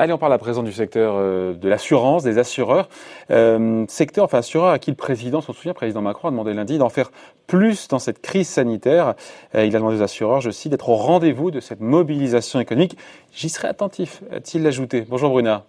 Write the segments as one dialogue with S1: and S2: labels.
S1: Allez, on parle à présent du secteur euh, de l'assurance, des assureurs. Euh, secteur, enfin assureur à qui le président, s'en souvient, président Macron a demandé lundi d'en faire plus dans cette crise sanitaire. Euh, il a demandé aux assureurs, je cite, d'être au rendez-vous de cette mobilisation économique. J'y serai attentif, a-t-il ajouté. Bonjour Bruna.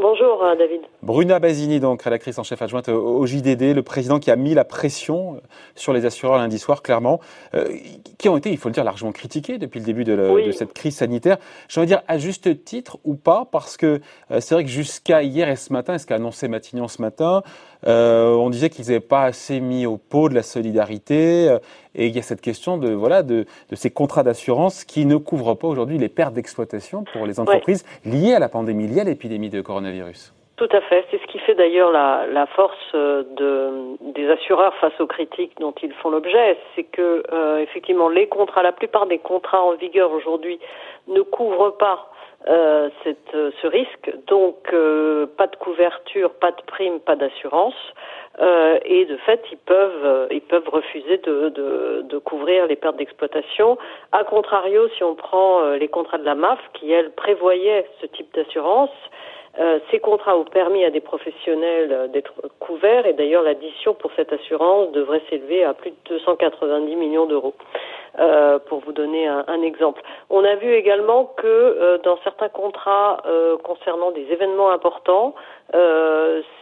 S2: Bonjour euh, David.
S1: Bruna Basini, donc rédactrice en chef adjointe au JDD, le président qui a mis la pression euh, sur les assureurs lundi soir, clairement, euh, qui ont été, il faut le dire, largement critiqués depuis le début de, cette crise sanitaire. J'ai envie de dire à juste titre ou pas, parce que c'est vrai que jusqu'à hier et ce matin, ce qu'a annoncé Matignon ce matin, euh, on disait qu'ils n'avaient pas assez mis au pot de la solidarité. Euh, et il y a cette question de, voilà, de, ces contrats d'assurance qui ne couvrent pas aujourd'hui les pertes d'exploitation pour les entreprises liées à la pandémie, liées à l'épidémie de coronavirus.
S2: Tout à fait. C'est ce qui fait d'ailleurs la, force euh, de, des assureurs face aux critiques dont ils font l'objet. C'est que, effectivement, les contrats, la plupart des contrats en vigueur aujourd'hui ne couvrent pas euh, euh, ce risque. Donc, euh, pas de couverture, pas de prime, pas d'assurance. Euh, et de fait, ils peuvent, ils peuvent refuser de, de, de couvrir les pertes d'exploitation. A contrario, si on prend les contrats de la MAF, qui, elle, prévoyait ce type d'assurance, ces contrats ont permis à des professionnels d'être couverts et d'ailleurs l'addition pour cette assurance devrait s'élever à plus de 290 millions d'euros. Euh, pour vous donner un, exemple. On a vu également que euh, dans certains contrats euh, concernant des événements importants,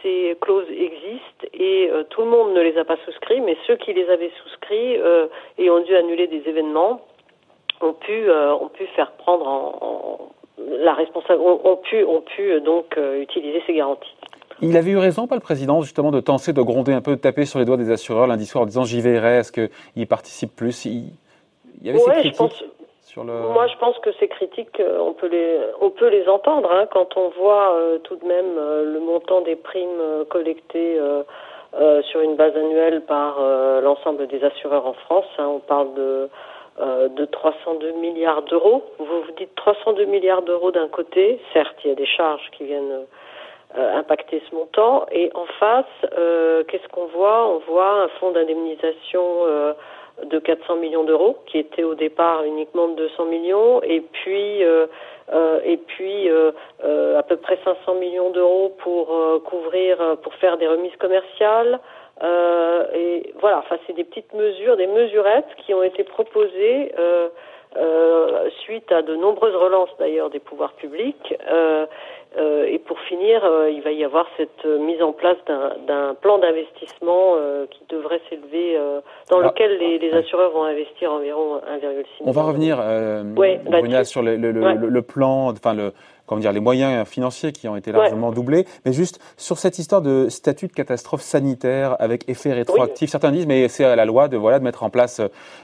S2: ces clauses existent et tout le monde ne les a pas souscrits, mais ceux qui les avaient souscrits et ont dû annuler des événements ont pu ont pu faire prendre en, la responsabilité, ont, pu ont pu donc utiliser ces garanties.
S1: Il avait eu raison, pas le président, justement, de tenter de gronder un peu, de taper sur les doigts des assureurs lundi soir en disant j'y verrai, est-ce qu'ils participent plus?
S2: Il y avait ces critiques sur le... Moi, je pense que ces critiques, euh, on peut les, on peut les entendre hein, quand on voit euh, tout de même euh, le montant des primes collectées sur une base annuelle par l'ensemble des assureurs en France. Hein, on parle de de 302 milliards d'euros. Vous vous dites 302 milliards d'euros d'un côté, certes, il y a des charges qui viennent impacter ce montant, et en face, qu'est-ce qu'on voit? On voit un fonds d'indemnisation de 400 millions d'euros, qui était au départ uniquement de 200 millions, et puis euh, euh, et puis euh, à peu près 500 millions d'euros pour couvrir, pour faire des remises commerciales. Et voilà, enfin c'est des petites mesures, des mesurettes qui ont été proposées suite à de nombreuses relances d'ailleurs des pouvoirs publics. Euh, et pour finir, euh, il va y avoir cette euh, mise en place d'un plan d'investissement qui devrait s'élever, dans lequel les, assureurs vont investir environ 1,6 milliard.
S1: On va revenir, Bruna, sur le, le, le, plan, enfin le, comment dire, les moyens financiers qui ont été largement doublés. Mais juste sur cette histoire de statut de catastrophe sanitaire avec effet rétroactif, certains disent mais c'est à la loi de voilà de mettre en place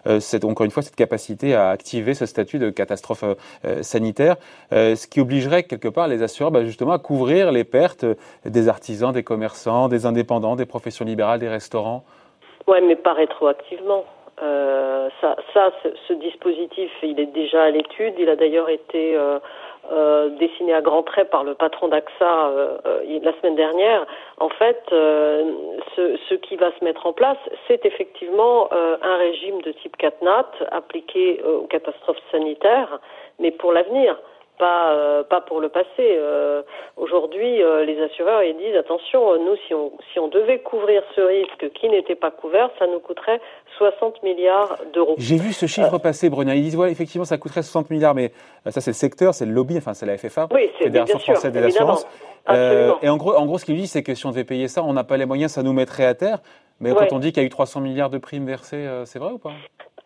S1: euh, cette, encore une fois cette capacité à activer ce statut de catastrophe euh, sanitaire, euh, ce qui obligerait quelque part les assureurs bah, justement à couvrir les pertes des artisans, des commerçants, des indépendants, des professions libérales, des restaurants.
S2: Ouais, mais pas rétroactivement. ça, ça ce, ce, dispositif, il est déjà à l'étude. Il a d'ailleurs été euh, dessiné à grands traits par le patron d'AXA euh, euh, la semaine dernière, en fait, ce, ce, qui va se mettre en place, c'est effectivement un régime de type CatNat appliqué aux catastrophes sanitaires, mais pour l'avenir pas euh, pas pour le passé. Euh, aujourd'hui, euh, les assureurs ils disent attention, nous si on si on devait couvrir ce risque qui n'était pas couvert, ça nous coûterait 60 milliards d'euros.
S1: J'ai vu ce chiffre passer, Bruna. Ils disent ouais, effectivement, ça coûterait 60 milliards, mais ça c'est le secteur, c'est le lobby, enfin c'est la FFA,
S2: oui, Fédération
S1: française des assurances. et en gros, en gros, ce qu'ils disent, c'est que si on devait payer ça, on n'a pas les moyens, ça nous mettrait à terre. Mais quand on dit qu'il y a eu 300 milliards de primes versées, c'est vrai ou pas?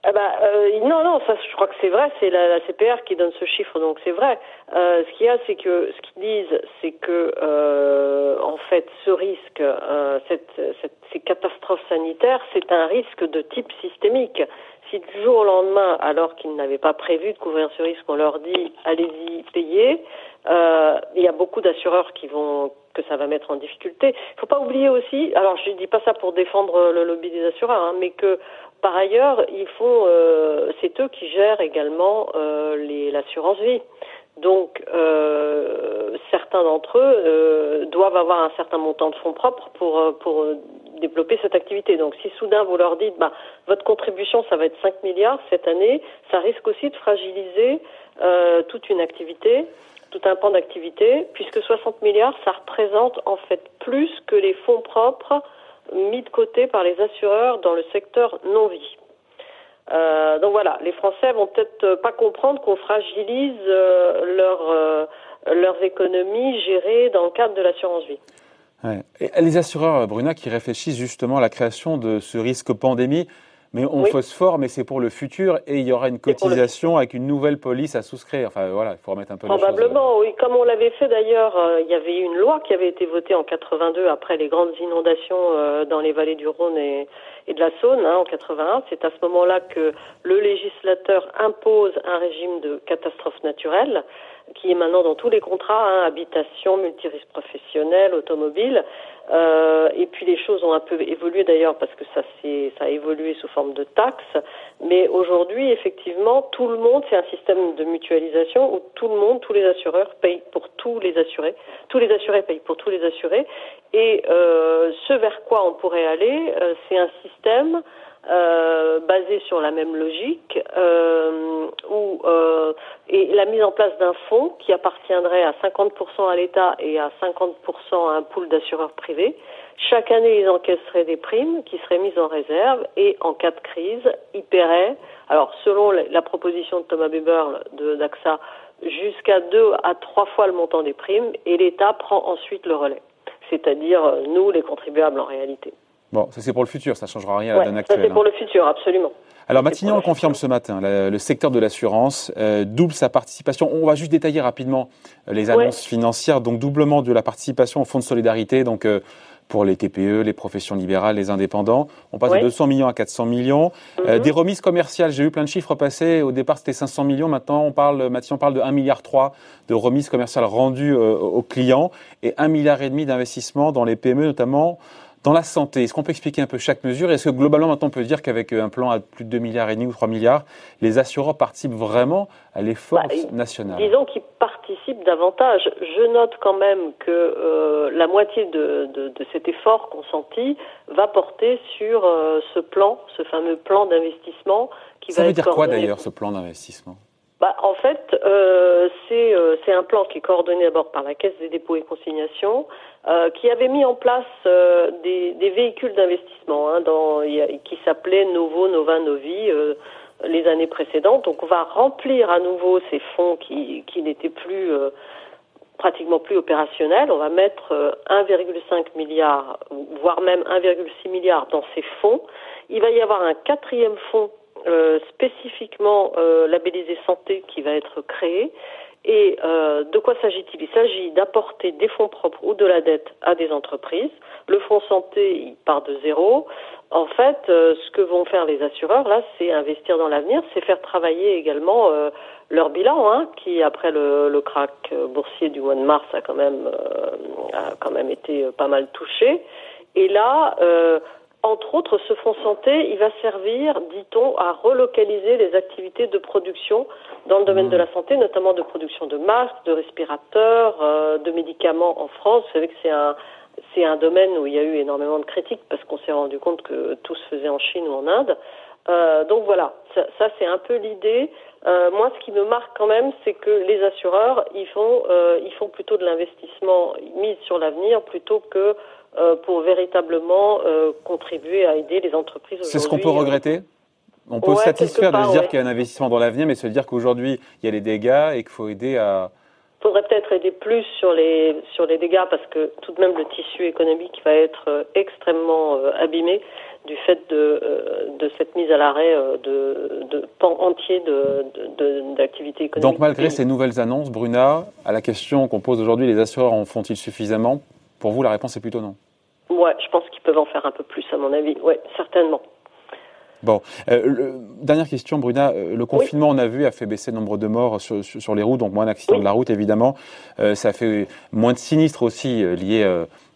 S2: Ah bah, euh, non, non, ça, je crois que c'est vrai. C'est la, la, CPR qui donne ce chiffre, donc c'est vrai. Euh, ce qu'il y a, c'est que ce qu'ils disent, c'est que euh, en fait, ce risque, euh, cette, cette, ces catastrophes sanitaires, c'est un risque de type systémique. Si du jour au lendemain, alors qu'ils n'avaient pas prévu de couvrir ce risque, on leur dit allez-y, payez, euh, il y a beaucoup d'assureurs qui vont que ça va mettre en difficulté. Il faut pas oublier aussi, alors je ne dis pas ça pour défendre le lobby des assureurs, hein, mais que par ailleurs, ils font, euh, c'est eux qui gèrent également euh, l'assurance vie. Donc, euh, certains d'entre eux euh, doivent avoir un certain montant de fonds propres pour, pour développer cette activité. Donc si soudain vous leur dites, bah, votre contribution, ça va être 5 milliards cette année, ça risque aussi de fragiliser euh, toute une activité, tout un pan d'activité, puisque 60 milliards, ça représente en fait plus que les fonds propres mis de côté par les assureurs dans le secteur non-vie. Euh, donc voilà, les Français vont peut-être pas comprendre qu'on fragilise euh, leur, leurs économies gérées dans le cadre de l'assurance vie.
S1: Et les assureurs, Bruna, qui réfléchissent justement à la création de ce risque pandémie, mais on phosphore, mais c'est pour le futur et il y aura une cotisation avec une nouvelle police à souscrire. Enfin voilà, il faut remettre un peu
S2: Probablement, oui. Comme on l'avait fait d'ailleurs, euh, il y avait une loi qui avait été votée en 82 après les grandes inondations euh, dans les vallées du Rhône et, de la Saône hein, en 81. C'est à ce moment-là que le législateur impose un régime de catastrophe naturelle qui est maintenant dans tous les contrats, hein, habitation, multirisque professionnel, automobile. Euh, et puis les choses ont un peu évolué d'ailleurs parce que ça, ça a évolué sous forme de taxes. Mais aujourd'hui, effectivement, tout le monde, c'est un système de mutualisation où tout le monde, tous les assureurs payent pour tous les assurés. Tous les assurés payent pour tous les assurés. Et euh, ce vers quoi on pourrait aller, euh, c'est un système euh, basé sur la même logique, euh, où, euh, et la mise en place d'un fonds qui appartiendrait à 50% à l'État et à 50% à un pool d'assureurs privés. Chaque année, ils encaisseraient des primes qui seraient mises en réserve et en cas de crise, ils paieraient, alors selon la proposition de Thomas Beber de d'AXA, jusqu'à deux à trois fois le montant des primes et l'État prend ensuite le relais, c'est-à-dire nous, les contribuables en réalité.
S1: Bon, ça c'est pour le futur, ça ne changera rien à la donne actuelle.
S2: Ça c'est pour hein. le futur, absolument.
S1: Alors Matignon le confirme ce matin, le, secteur de l'assurance euh, double sa participation. On va juste détailler rapidement euh, les annonces financières, donc doublement de la participation au fonds de solidarité, donc euh, pour les TPE, les professions libérales, les indépendants. On passe de 200 millions à 400 millions. Mhm. des remises commerciales, j'ai eu plein de chiffres passer. Au départ, c'était 500 millions. Maintenant, on parle, Matignon parle de 1,3 milliard de remises commerciales rendues aux clients et 1,5 milliard d'investissements dans les PME, notamment dans la santé, est-ce qu'on peut expliquer un peu chaque mesure? Est-ce que globalement, maintenant, on peut dire qu'avec euh, un plan à plus de 2 milliards et demi ou 3 milliards, les assureurs participent vraiment à l'effort bah, national?
S2: Disons qu'ils participent davantage. Je note quand même que euh, la moitié de, cet effort consenti va porter sur euh, ce plan, ce fameux plan d'investissement
S1: qui Ça veut dire quoi d'ailleurs, ce plan d'investissement?
S2: Bah, en fait, euh, euh, c'est un plan qui est coordonné d'abord par la Caisse des dépôts et consignations, euh, qui avait mis en place euh, des, des, véhicules d'investissement hein, dans, qui s'appelaient Novo, Nova, Novi les années précédentes. Donc on va remplir à nouveau ces fonds qui, qui n'étaient plus pratiquement plus opérationnels. On va mettre 1,5 milliard, voire même 1,6 milliard dans ces fonds. Il va y avoir un quatrième fonds euh, spécifiquement euh, labellisé santé qui va être créé. Et euh, de quoi s'agit-il? Il s'agit d'apporter des fonds propres ou de la dette à des entreprises. Le fonds santé, il part de zéro. En fait, ce que vont faire les assureurs, là, c'est investir dans l'avenir, c'est faire travailler également leur bilan, hein, qui après le, le crack boursier du mois de mars a quand même a quand même été pas mal touché. Et là, entre autres, ce fonds santé, il va servir, dit-on, à relocaliser les activités de production dans le domaine mmh. de la santé, notamment de production de masques, de respirateurs, euh, de médicaments en France. Vous savez que c'est un, c'est un domaine où il y a eu énormément de critiques parce qu'on s'est rendu compte que tout se faisait en Chine ou en Inde. Euh, donc voilà, ça, ça c'est un peu l'idée. Euh, moi, ce qui me marque quand même, c'est que les assureurs, ils font, euh, ils font plutôt de l'investissement mis sur l'avenir plutôt que pour véritablement contribuer à aider les entreprises.
S1: C'est ce qu'on peut regretter? On peut se satisfaire de se dire qu'il y a un investissement dans l'avenir, mais se dire qu'aujourd'hui, il y a les dégâts et qu'il faut aider à...
S2: Il faudrait peut-être aider plus sur les, sur les dégâts parce que tout de même le tissu économique va être euh, extrêmement abîmé du fait de, de cette mise à l'arrêt de, de pans entiers d'activités économiques.
S1: Donc malgré ces nouvelles annonces, Bruna, à la question qu'on pose aujourd'hui, les assureurs en font-ils suffisamment? Pour vous, la réponse est plutôt non.
S2: Ouais, je pense qu'ils peuvent en faire un peu plus, à mon avis. Oui, certainement.
S1: Bon, euh, dernière question, Bruna. Euh, le confinement, on a vu, a fait baisser le nombre de morts sur, les routes, donc moins d'accidents de la route, évidemment. Euh, ça a fait moins de sinistres aussi liés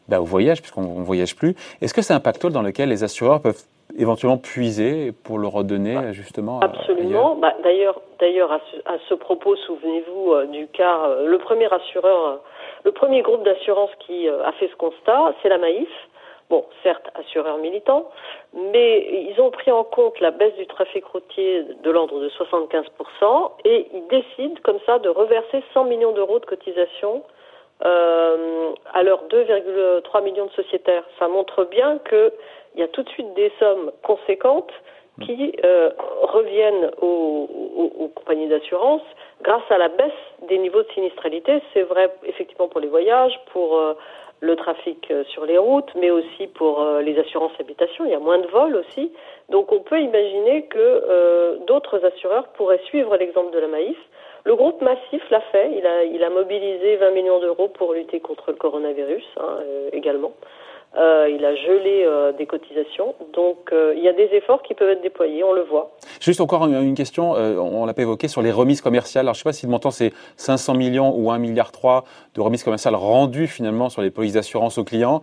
S1: bah, au voyage, puisqu'on ne voyage plus. Est-ce que c'est un pactole dans lequel les assureurs peuvent éventuellement puiser pour le redonner bah, justement
S2: Absolument. Bah, d'ailleurs, d'ailleurs, à, à, ce propos, souvenez-vous du cas, le premier assureur le premier groupe d'assurance qui euh, a fait ce constat, c'est la Maïf. bon, certes, assureurs militants, mais ils ont pris en compte la baisse du trafic routier de l'ordre de 75% et ils décident comme ça de reverser 100 millions d'euros de cotisation euh, à leurs 2,3 millions de sociétaires. Ça montre bien qu'il y a tout de suite des sommes conséquentes qui euh, reviennent aux, compagnies d'assurance grâce à la baisse des niveaux de sinistralité. C'est vrai effectivement pour les voyages, pour euh, le trafic sur les routes, mais aussi pour les assurances habitation. Il y a moins de vols aussi. Donc on peut imaginer que d'autres assureurs pourraient suivre l'exemple de la Maïf. Le groupe Massif l'a fait. Il a, il a mobilisé 20 millions d'euros pour lutter contre le coronavirus hein, également. Euh, il a gelé euh, des cotisations. Donc euh, il y a des efforts qui peuvent être déployés, on le voit.
S1: Juste encore une, question, on l'a pas évoqué, sur les remises commerciales. Alors je ne sais pas si le montant c'est 500 millions ou 1,3 milliard de remises commerciales rendues finalement sur les polices d'assurance aux clients.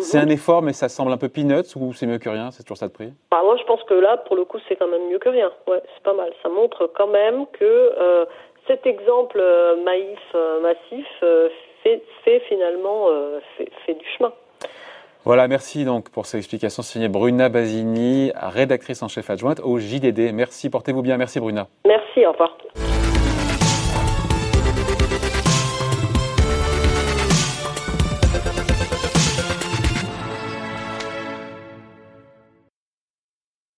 S1: C'est mhm. un effort, mais ça semble un peu peanuts ou c'est mieux que rien? C'est toujours ça de prix?
S2: Bah, Moi, je pense que là, pour le coup, c'est quand même mieux que rien. Ouais, c'est pas mal. Ça montre quand même que cet exemple maïf massif fait, fait finalement fait, fait, du chemin.
S1: Voilà, merci donc pour ces explications signées Bruna Basini, rédactrice en chef adjointe au JDD. Merci, portez-vous bien. Merci Bruna.
S2: Merci, au revoir.